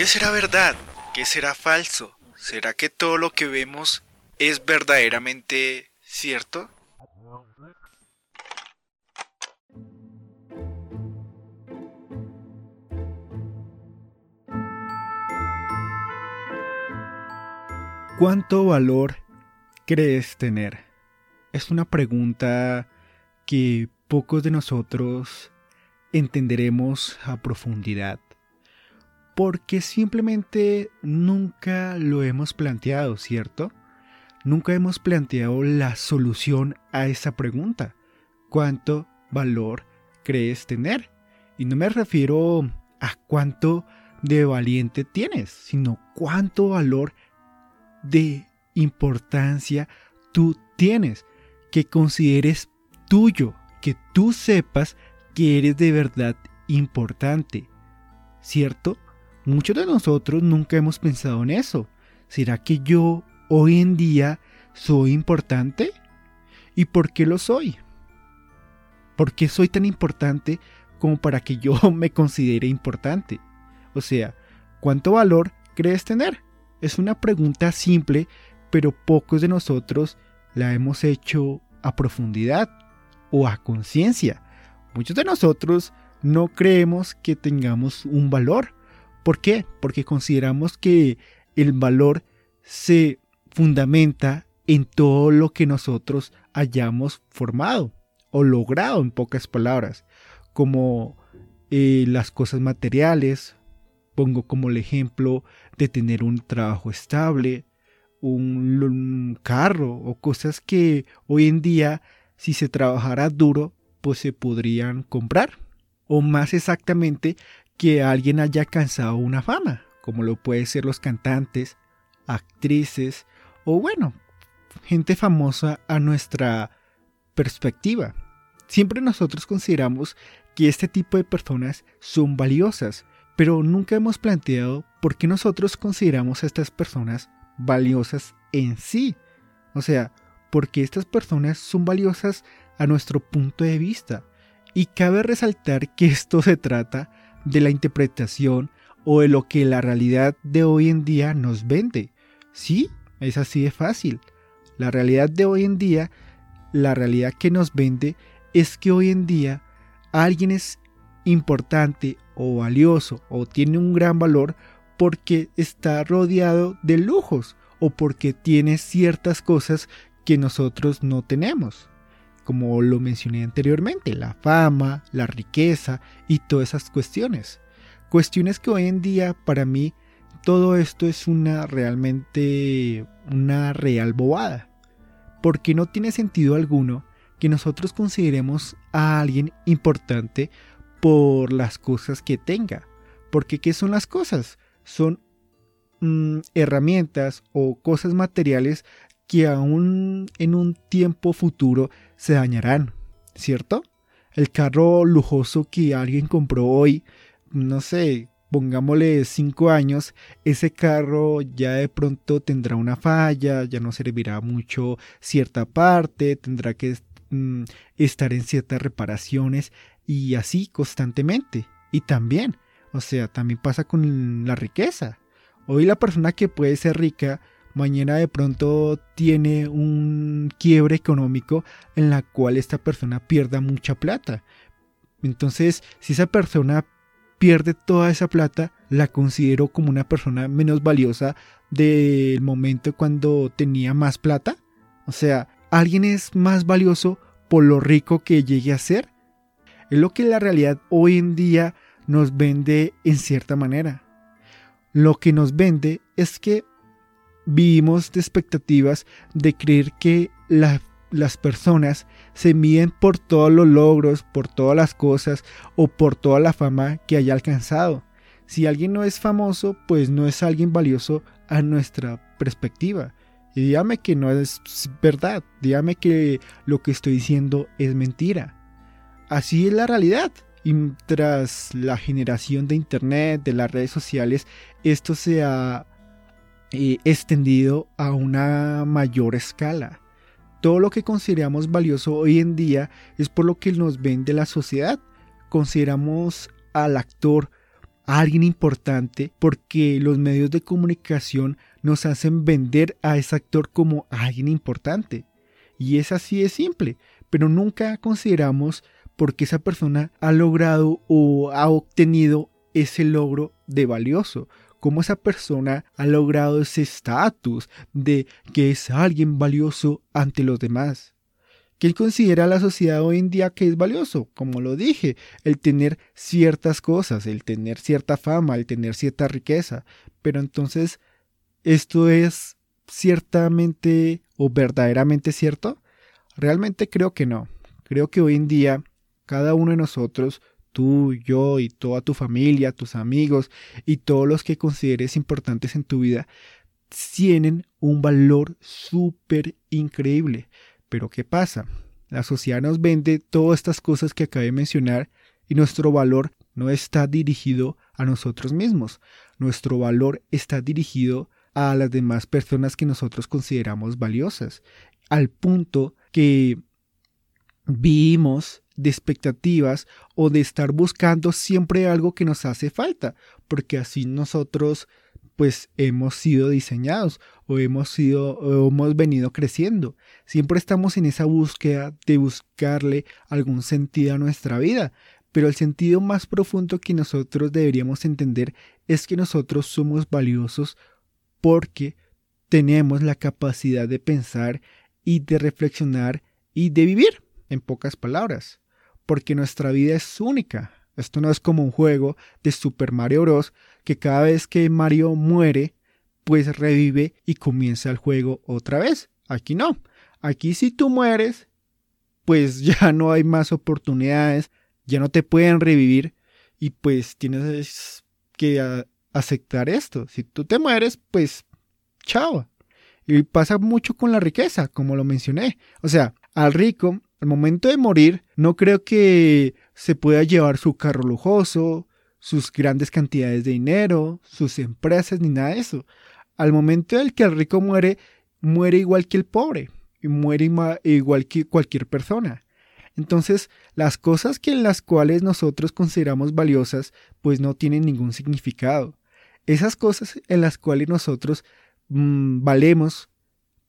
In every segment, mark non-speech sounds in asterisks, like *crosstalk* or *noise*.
¿Qué será verdad? ¿Qué será falso? ¿Será que todo lo que vemos es verdaderamente cierto? ¿Cuánto valor crees tener? Es una pregunta que pocos de nosotros entenderemos a profundidad, porque simplemente nunca lo hemos planteado, ¿cierto? Nunca hemos planteado la solución a esa pregunta. ¿Cuánto valor crees tener? Y no me refiero a cuánto de valiente tienes, sino cuánto valor de importancia tú tienes, que consideres tuyo, que tú sepas que eres de verdad importante. ¿Cierto? Muchos de nosotros nunca hemos pensado en eso. ¿Será que yo hoy en día soy importante? ¿Y por qué lo soy? ¿Por qué soy tan importante como para que yo *laughs* me considere importante? O sea, ¿cuánto valor crees tener? Es una pregunta simple, pero pocos de nosotros la hemos hecho a profundidad o a conciencia. Muchos de nosotros no creemos que tengamos un valor. ¿Por qué? Porque consideramos que el valor se fundamenta en todo lo que nosotros hayamos formado o logrado en pocas palabras, como eh, las cosas materiales, Pongo como el ejemplo de tener un trabajo estable, un, carro o cosas que hoy en día si se trabajara duro pues se podrían comprar. O más exactamente que alguien haya alcanzado una fama, como lo pueden ser los cantantes, actrices o bueno, gente famosa a nuestra perspectiva. Siempre nosotros consideramos que este tipo de personas son valiosas, pero nunca hemos planteado por qué nosotros consideramos a estas personas valiosas en sí. O sea, porque estas personas son valiosas a nuestro punto de vista. Y cabe resaltar que esto se trata de la interpretación o de lo que la realidad de hoy en día nos vende. Sí, es así de fácil. La realidad de hoy en día, la realidad que nos vende es que hoy en día alguien es importante o valioso o tiene un gran valor porque está rodeado de lujos o porque tiene ciertas cosas que nosotros no tenemos. Como lo mencioné anteriormente, la fama, la riqueza y todas esas cuestiones. Cuestiones que hoy en día para mí todo esto es una realmente una real bobada. Porque no tiene sentido alguno que nosotros consideremos a alguien importante por las cosas que tenga. Porque ¿qué son las cosas? Son mm, herramientas o cosas materiales que aún en un tiempo futuro se dañarán, ¿cierto? El carro lujoso que alguien compró hoy, no sé, pongámosle 5 años, ese carro ya de pronto tendrá una falla, ya no servirá mucho cierta parte, tendrá que mm, estar en ciertas reparaciones y así constantemente. Y también, o sea, también pasa con la riqueza. Hoy la persona que puede ser rica, mañana de pronto tiene un quiebre económico en la cual esta persona pierda mucha plata. Entonces, si esa persona pierde toda esa plata, la considero como una persona menos valiosa del momento cuando tenía más plata. O sea, alguien es más valioso por lo rico que llegue a ser es lo que la realidad hoy en día nos vende en cierta manera. Lo que nos vende es que vivimos de expectativas de creer que las personas se miden por todos los logros, por todas las cosas o por toda la fama que haya alcanzado. Si alguien no es famoso, pues no es alguien valioso a nuestra perspectiva. Y dígame que no es verdad, dígame que lo que estoy diciendo es mentira. Así es la realidad. Y tras la generación de Internet, de las redes sociales, esto se ha extendido a una mayor escala. Todo lo que consideramos valioso hoy en día es por lo que nos vende la sociedad. Consideramos al actor, alguien importante porque los medios de comunicación nos hacen vender a ese actor como alguien importante. Y es así de simple, pero nunca consideramos por qué esa persona ha logrado o ha obtenido ese logro de valioso, cómo esa persona ha logrado ese estatus de que es alguien valioso ante los demás. ¿Quién considera la sociedad hoy en día que es valioso? Como lo dije, el tener ciertas cosas, el tener cierta fama, el tener cierta riqueza. Pero entonces, ¿esto es ciertamente o verdaderamente cierto? Realmente creo que no. Creo que hoy en día cada uno de nosotros, tú, yo y toda tu familia, tus amigos y todos los que consideres importantes en tu vida, tienen un valor súper increíble. Pero ¿qué pasa? La sociedad nos vende todas estas cosas que acabé de mencionar y nuestro valor no está dirigido a nosotros mismos. Nuestro valor está dirigido a las demás personas que nosotros consideramos valiosas. Al punto que vivimos de expectativas o de estar buscando siempre algo que nos hace falta, porque así nosotros pues hemos sido diseñados o hemos sido o hemos venido creciendo. Siempre estamos en esa búsqueda de buscarle algún sentido a nuestra vida, pero el sentido más profundo que nosotros deberíamos entender es que nosotros somos valiosos porque tenemos la capacidad de pensar y de reflexionar y de vivir, en pocas palabras, porque nuestra vida es única, esto no es como un juego de Super Mario Bros. que cada vez que Mario muere, pues revive y comienza el juego otra vez. Aquí no. Aquí si tú mueres, pues *laughs* ya no hay más oportunidades, ya no te pueden revivir y pues tienes que aceptar esto. Si tú te mueres, pues chao. Y pasa mucho con la riqueza, como lo mencioné. O sea, al rico al momento de morir, no creo que se pueda llevar su carro lujoso, sus grandes cantidades de dinero, sus empresas, ni nada de eso. Al momento del que el rico muere, muere igual que el pobre, y muere igual que cualquier persona. Entonces, las cosas que en las cuales nosotros consideramos valiosas, pues no tienen ningún significado. Esas cosas en las cuales nosotros mm, valemos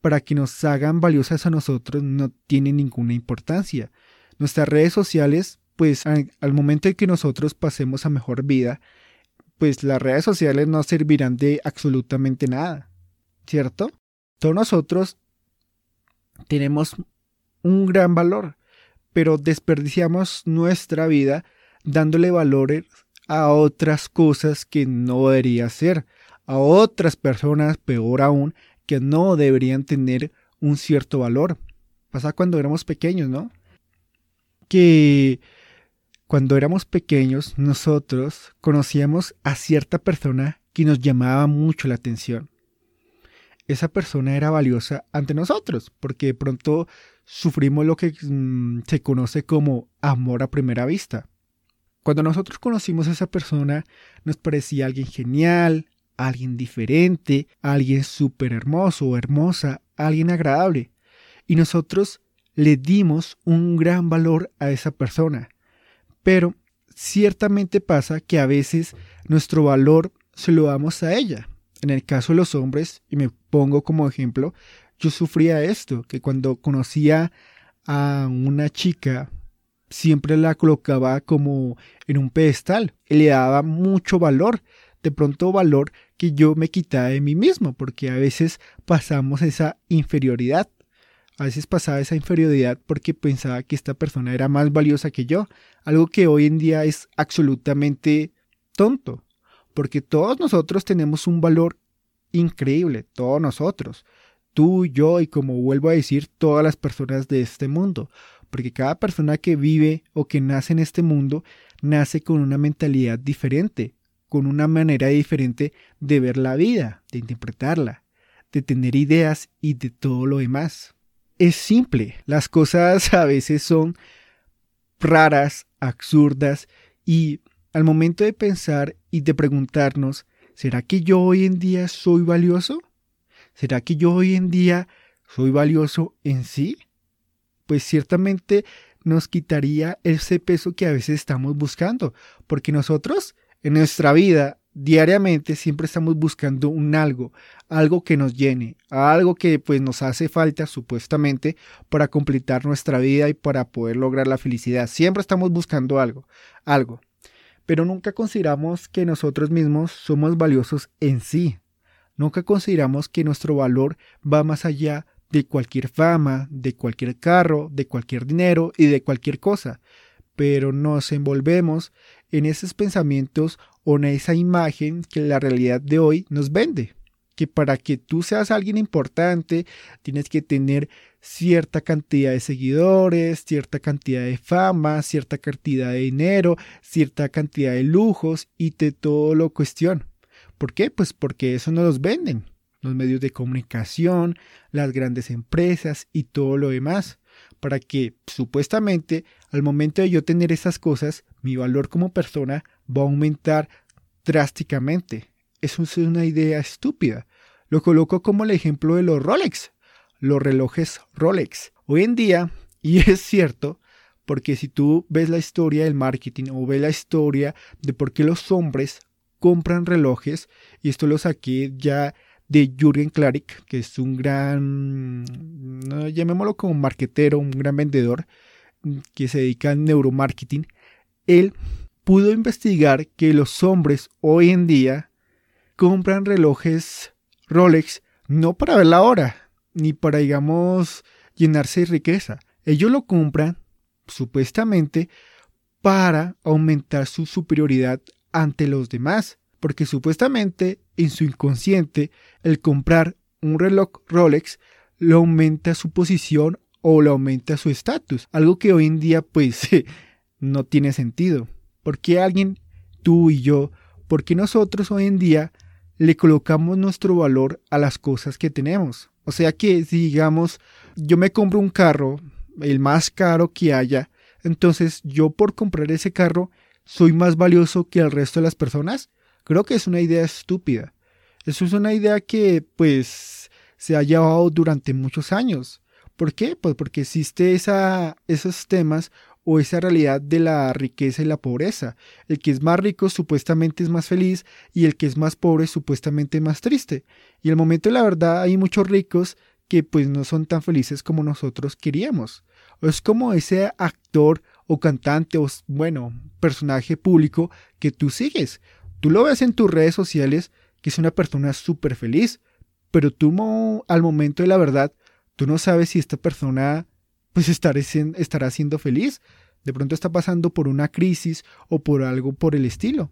para que nos hagan valiosas a nosotros no tiene ninguna importancia. Nuestras redes sociales, pues al momento en que nosotros pasemos a mejor vida, pues las redes sociales no servirán de absolutamente nada, ¿cierto? Todos nosotros tenemos un gran valor, pero desperdiciamos nuestra vida dándole valores a otras cosas que no debería ser, a otras personas, peor aún, no deberían tener un cierto valor. Pasa cuando éramos pequeños, ¿no? Que cuando éramos pequeños nosotros conocíamos a cierta persona que nos llamaba mucho la atención. Esa persona era valiosa ante nosotros porque de pronto sufrimos lo que mm, se conoce como amor a primera vista. Cuando nosotros conocimos a esa persona nos parecía alguien genial, alguien diferente, alguien súper hermoso o hermosa, alguien agradable. Y nosotros le dimos un gran valor a esa persona. Pero ciertamente pasa que a veces nuestro valor se lo damos a ella. En el caso de los hombres, y me pongo como ejemplo, yo sufría esto, que cuando conocía a una chica, siempre la colocaba como en un pedestal, le daba mucho valor, de pronto valor que yo me quitaba de mí mismo, porque a veces pasamos esa inferioridad. A veces pasaba esa inferioridad porque pensaba que esta persona era más valiosa que yo, algo que hoy en día es absolutamente tonto, porque todos nosotros tenemos un valor increíble, todos nosotros, tú, yo y como vuelvo a decir, todas las personas de este mundo, porque cada persona que vive o que nace en este mundo nace con una mentalidad diferente, con una manera diferente de ver la vida, de interpretarla, de tener ideas y de todo lo demás. Es simple, las cosas *laughs* a veces son raras, absurdas y al momento de pensar y de preguntarnos, ¿será que yo hoy en día soy valioso? ¿Será que yo hoy en día soy valioso en sí? Pues ciertamente nos quitaría ese peso que a veces estamos buscando, porque nosotros En nuestra vida, diariamente, siempre estamos buscando un algo, algo que nos llene, algo que pues nos hace falta supuestamente para completar nuestra vida y para poder lograr la felicidad. Siempre estamos buscando algo, algo. Pero nunca consideramos que nosotros mismos somos valiosos en sí. Nunca consideramos que nuestro valor va más allá de cualquier fama, de cualquier carro, de cualquier dinero y de cualquier cosa. Pero nos envolvemos en esos pensamientos o en esa imagen que la realidad de hoy nos vende. Que para que tú seas alguien importante tienes que tener cierta cantidad de seguidores, cierta cantidad de fama, cierta cantidad de dinero, cierta cantidad de lujos y te todo lo cuestión. ¿Por qué? Pues porque eso no los venden los medios de comunicación, las grandes empresas y todo lo demás, para que supuestamente al momento de yo tener esas cosas, mi valor como persona va a aumentar drásticamente. Eso es una idea estúpida. Lo coloco como el ejemplo de los Rolex, los relojes Rolex. Hoy en día, y *laughs* es cierto, porque si tú ves la historia del marketing o ves la historia de por qué los hombres compran relojes, y esto lo saqué ya de Jürgen Klarik, que es un gran, llamémoslo como marquetero, un gran vendedor que se dedica al neuromarketing, él pudo investigar que los hombres hoy en día compran relojes Rolex no para ver la hora, ni para, digamos, llenarse de riqueza. Ellos lo compran supuestamente para aumentar su superioridad ante los demás porque supuestamente en su inconsciente el comprar un reloj Rolex lo aumenta su posición o lo aumenta su estatus, algo que hoy en día pues *laughs* no tiene sentido. ¿Por qué alguien, tú y yo, por qué nosotros hoy en día le colocamos nuestro valor a las cosas que tenemos? O sea que si digamos yo me compro un carro, el más caro que haya, entonces yo por comprar ese carro soy más valioso que el resto de las personas. Creo que es una idea estúpida. Eso es una idea que pues se ha llevado durante muchos años. ¿Por qué? Pues porque existe esa, esos temas o esa realidad de la riqueza y la pobreza. El que es más rico supuestamente es más feliz y el que es más pobre supuestamente es más triste. Y al momento de la verdad hay muchos ricos que pues no son tan felices como nosotros queríamos. Es como ese actor o cantante o bueno, personaje público que tú sigues. Tú lo ves en tus redes sociales que es una persona súper feliz, pero tú al momento de la verdad, tú no sabes si esta persona pues estará, siendo feliz. De pronto está pasando por una crisis o por algo por el estilo.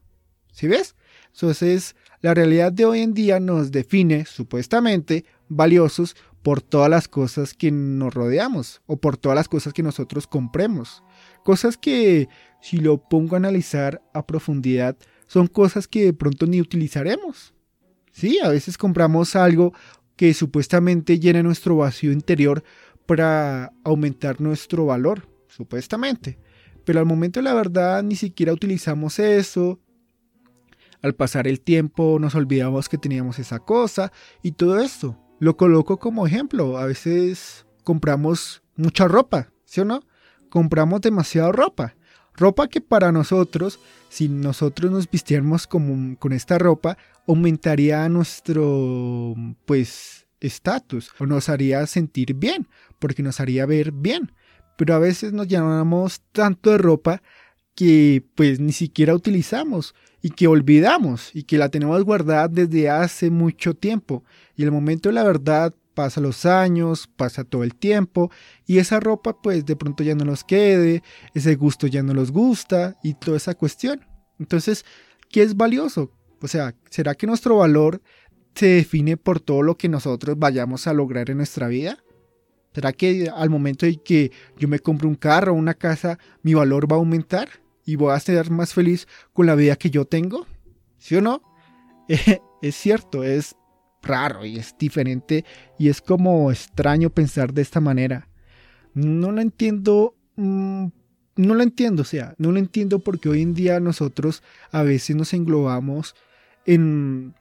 ¿Sí ves? Entonces, la realidad de hoy en día nos define, supuestamente, valiosos por todas las cosas que nos rodeamos o por todas las cosas que nosotros compremos. Cosas que, si lo pongo a analizar a profundidad, son cosas que de pronto ni utilizaremos. Sí, a veces compramos algo que supuestamente llena nuestro vacío interior para aumentar nuestro valor, supuestamente. Pero al momento la verdad ni siquiera utilizamos eso. Al pasar el tiempo nos olvidamos que teníamos esa cosa y todo esto. Lo coloco como ejemplo. A veces compramos mucha ropa, ¿sí o no? Compramos demasiada ropa. Ropa que para nosotros si nosotros nos vistiéramos con esta ropa, aumentaría nuestro, pues, estatus o nos haría sentir bien, porque nos haría ver bien. Pero a veces nos llenamos tanto de ropa que pues ni siquiera utilizamos y que olvidamos y que la tenemos guardada desde hace mucho tiempo. Y el momento de la verdad pasa los años, pasa todo el tiempo y esa ropa pues de pronto ya no nos quede, ese gusto ya no nos gusta y toda esa cuestión. Entonces, ¿qué es valioso? O sea, ¿será que nuestro valor se define por todo lo que nosotros vayamos a lograr en nuestra vida? ¿Será que al momento de que yo me compre un carro o una casa, mi valor va a aumentar y voy a ser más feliz con la vida que yo tengo? ¿Sí o no? *laughs* es cierto, es raro y es diferente y es como extraño pensar de esta manera. No lo entiendo, mm, no lo entiendo, o sea, no lo entiendo porque hoy en día nosotros a veces nos englobamos en,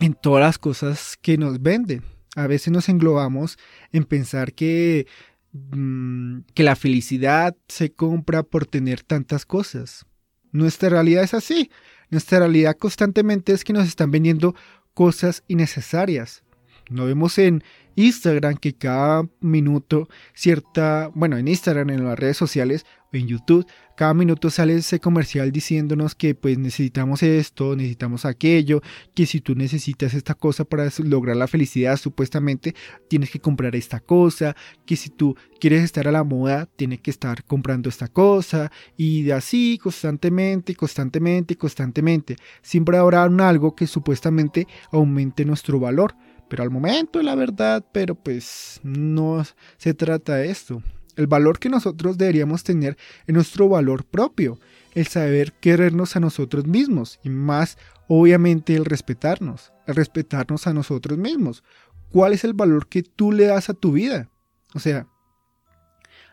en todas las cosas que nos venden. A veces nos englobamos en pensar que, mm, que la felicidad se compra por tener tantas cosas. Nuestra realidad es así. Nuestra realidad constantemente es que nos están vendiendo cosas innecesarias. Lo vemos en Instagram que cada minuto cierta, bueno, en Instagram, en las redes sociales en YouTube, cada minuto sale ese comercial diciéndonos que pues necesitamos esto, necesitamos aquello, que si tú necesitas esta cosa para lograr la felicidad supuestamente tienes que comprar esta cosa, que si tú quieres estar a la moda tienes que estar comprando esta cosa y así constantemente, constantemente, constantemente. Siempre habrá algo que supuestamente aumente nuestro valor pero al momento la verdad, pero pues no se trata de esto. El valor que nosotros deberíamos tener es nuestro valor propio, el saber querernos a nosotros mismos y más obviamente el respetarnos, el respetarnos a nosotros mismos. ¿Cuál es el valor que tú le das a tu vida? O sea,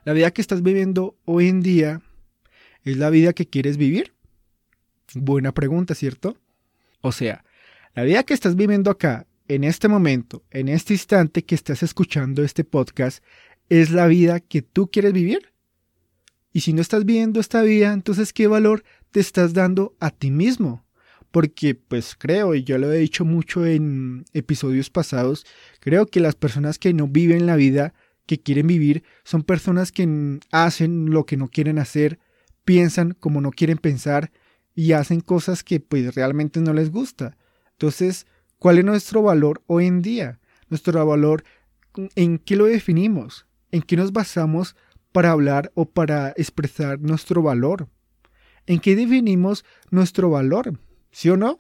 la vida que estás viviendo hoy en día es la vida que quieres vivir. Buena pregunta, ¿cierto? O sea, la vida que estás viviendo acá en este momento, en este instante que estás escuchando este podcast, es la vida que tú quieres vivir? Y si no estás viviendo esta vida, entonces ¿qué valor te estás dando a ti mismo? Porque pues creo, y yo lo he dicho mucho en episodios pasados, creo que las personas que no viven la vida que quieren vivir son personas que hacen lo que no quieren hacer, piensan como no quieren pensar y hacen cosas que pues realmente no les gusta. Entonces, ¿Cuál es nuestro valor hoy en día? Nuestro valor, ¿en qué lo definimos? ¿En qué nos basamos para hablar o para expresar nuestro valor? ¿En qué definimos nuestro valor? ¿Sí o no?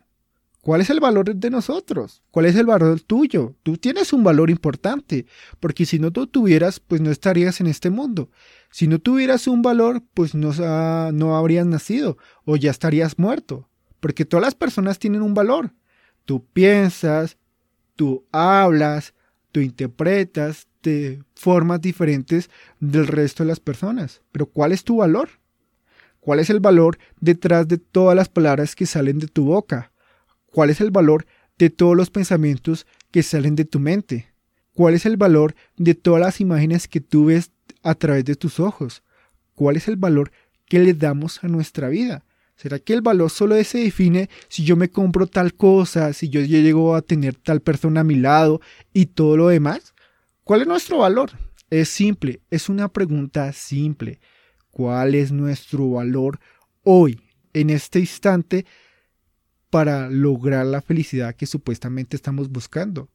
¿Cuál es el valor de nosotros? ¿Cuál es el valor tuyo? Tú tienes un valor importante, porque si no tú tuvieras, pues no estarías en este mundo. Si no tuvieras un valor, pues no, no habrías nacido o ya estarías muerto, porque todas las personas tienen un valor. Tú piensas, tú hablas, tú interpretas de formas diferentes del resto de las personas. Pero ¿cuál es tu valor? ¿Cuál es el valor detrás de todas las palabras que salen de tu boca? ¿Cuál es el valor de todos los pensamientos que salen de tu mente? ¿Cuál es el valor de todas las imágenes que tú ves a través de tus ojos? ¿Cuál es el valor que le damos a nuestra vida? ¿Será que el valor solo se define si yo me compro tal cosa, si yo llego a tener tal persona a mi lado y todo lo demás? ¿Cuál es nuestro valor? Es simple, es una pregunta simple. ¿Cuál es nuestro valor hoy, en este instante, para lograr la felicidad que supuestamente estamos buscando?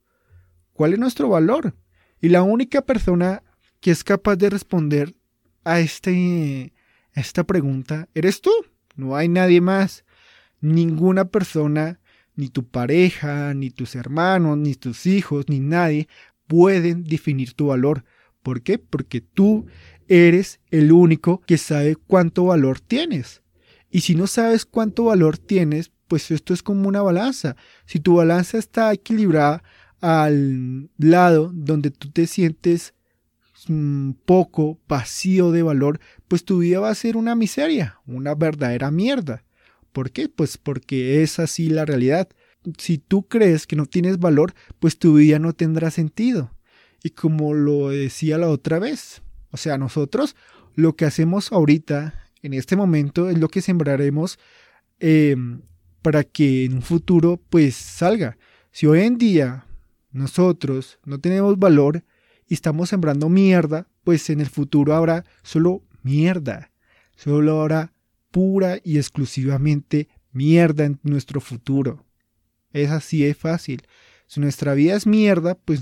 ¿Cuál es nuestro valor? Y la única persona que es capaz de responder a, este, a esta pregunta eres tú no hay nadie más, ninguna persona, ni tu pareja, ni tus hermanos, ni tus hijos, ni nadie pueden definir tu valor. ¿Por qué? Porque tú eres el único que sabe cuánto valor tienes. Y si no sabes cuánto valor tienes, pues esto es como una balanza. Si tu balanza está equilibrada al lado donde tú te sientes poco vacío de valor, pues tu vida va a ser una miseria, una verdadera mierda. ¿Por qué? Pues porque es así la realidad. Si tú crees que no tienes valor, pues tu vida no tendrá sentido. Y como lo decía la otra vez, o sea, nosotros lo que hacemos ahorita, en este momento, es lo que sembraremos em, para que en un futuro pues salga. Si hoy en día nosotros no tenemos valor, y estamos sembrando mierda, pues en el futuro habrá solo mierda. Solo habrá pura y exclusivamente mierda en nuestro futuro. Es así de fácil. Si nuestra vida es mierda, pues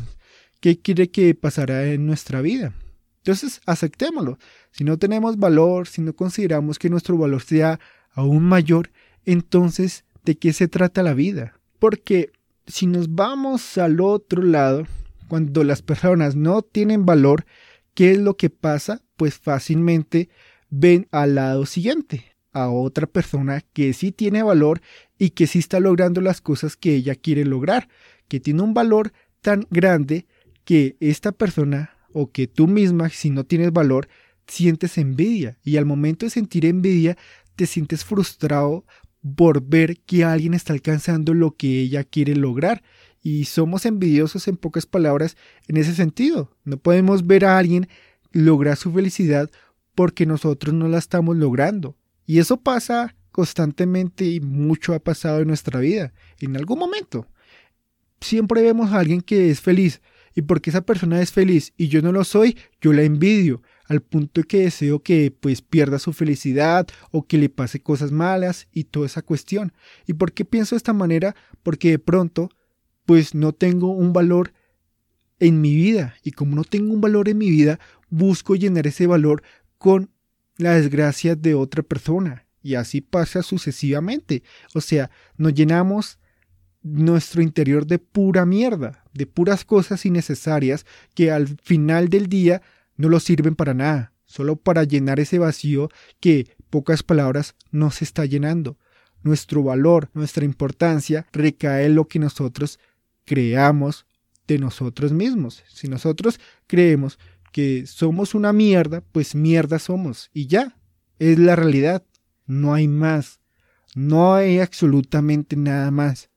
¿qué quiere que pasará en nuestra vida? Entonces, aceptémoslo. Si no tenemos valor, si no consideramos que nuestro valor sea aún mayor, entonces, ¿de qué se trata la vida? Porque si nos vamos al otro lado, cuando las personas no tienen valor, ¿qué es lo que pasa? Pues fácilmente ven al lado siguiente, a otra persona que sí tiene valor y que sí está logrando las cosas que ella quiere lograr, que tiene un valor tan grande que esta persona o que tú misma, si no tienes valor, sientes envidia y al momento de sentir envidia te sientes frustrado por ver que alguien está alcanzando lo que ella quiere lograr y somos envidiosos en pocas palabras en ese sentido. No podemos ver a alguien lograr su felicidad porque nosotros no la estamos logrando. Y eso pasa constantemente y mucho ha pasado en nuestra vida, en algún momento. Siempre vemos a alguien que es feliz y porque esa persona es feliz y yo no lo soy, yo la envidio al punto que deseo que pues pierda su felicidad o que le pase cosas malas y toda esa cuestión. ¿Y por qué pienso de esta manera? Porque de pronto pues no tengo un valor en mi vida y como no tengo un valor en mi vida, busco llenar ese valor con la desgracia de otra persona y así pasa sucesivamente. O sea, nos llenamos nuestro interior de pura mierda, de puras cosas innecesarias que al final del día no lo sirven para nada, solo para llenar ese vacío que, pocas palabras, no se está llenando. Nuestro valor, nuestra importancia recae en lo que nosotros creamos de nosotros mismos. Si nosotros creemos que somos una mierda, pues mierda somos y ya, es la realidad, no hay más, no hay absolutamente nada más.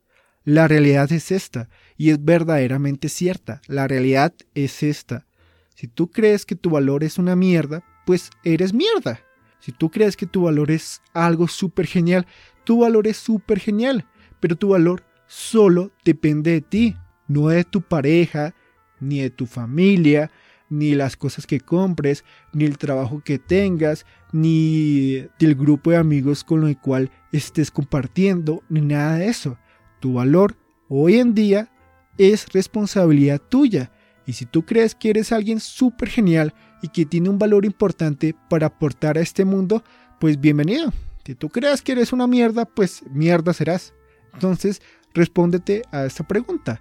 La realidad es esta y es verdaderamente cierta, la realidad es esta. Si tú crees que tu valor es una mierda, pues eres mierda. Si tú crees que tu valor es algo súper genial, tu valor es súper genial, pero tu valor solo depende de ti, no de tu pareja, ni de tu familia, ni las cosas que compres, ni el trabajo que tengas, ni del grupo de amigos con el cual estés compartiendo, ni nada de eso. Tu valor hoy en día es responsabilidad tuya y si tú crees que eres alguien súper genial y que tiene un valor importante para aportar a este mundo, pues bienvenido. Si tú crees que eres una mierda, pues mierda serás. Entonces, respóndete a esta pregunta.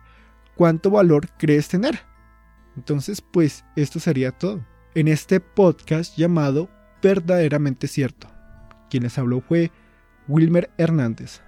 ¿Cuánto valor crees tener? Entonces, pues esto sería todo. En este podcast llamado Verdaderamente Cierto. Quien les habló fue Wilmer Hernández.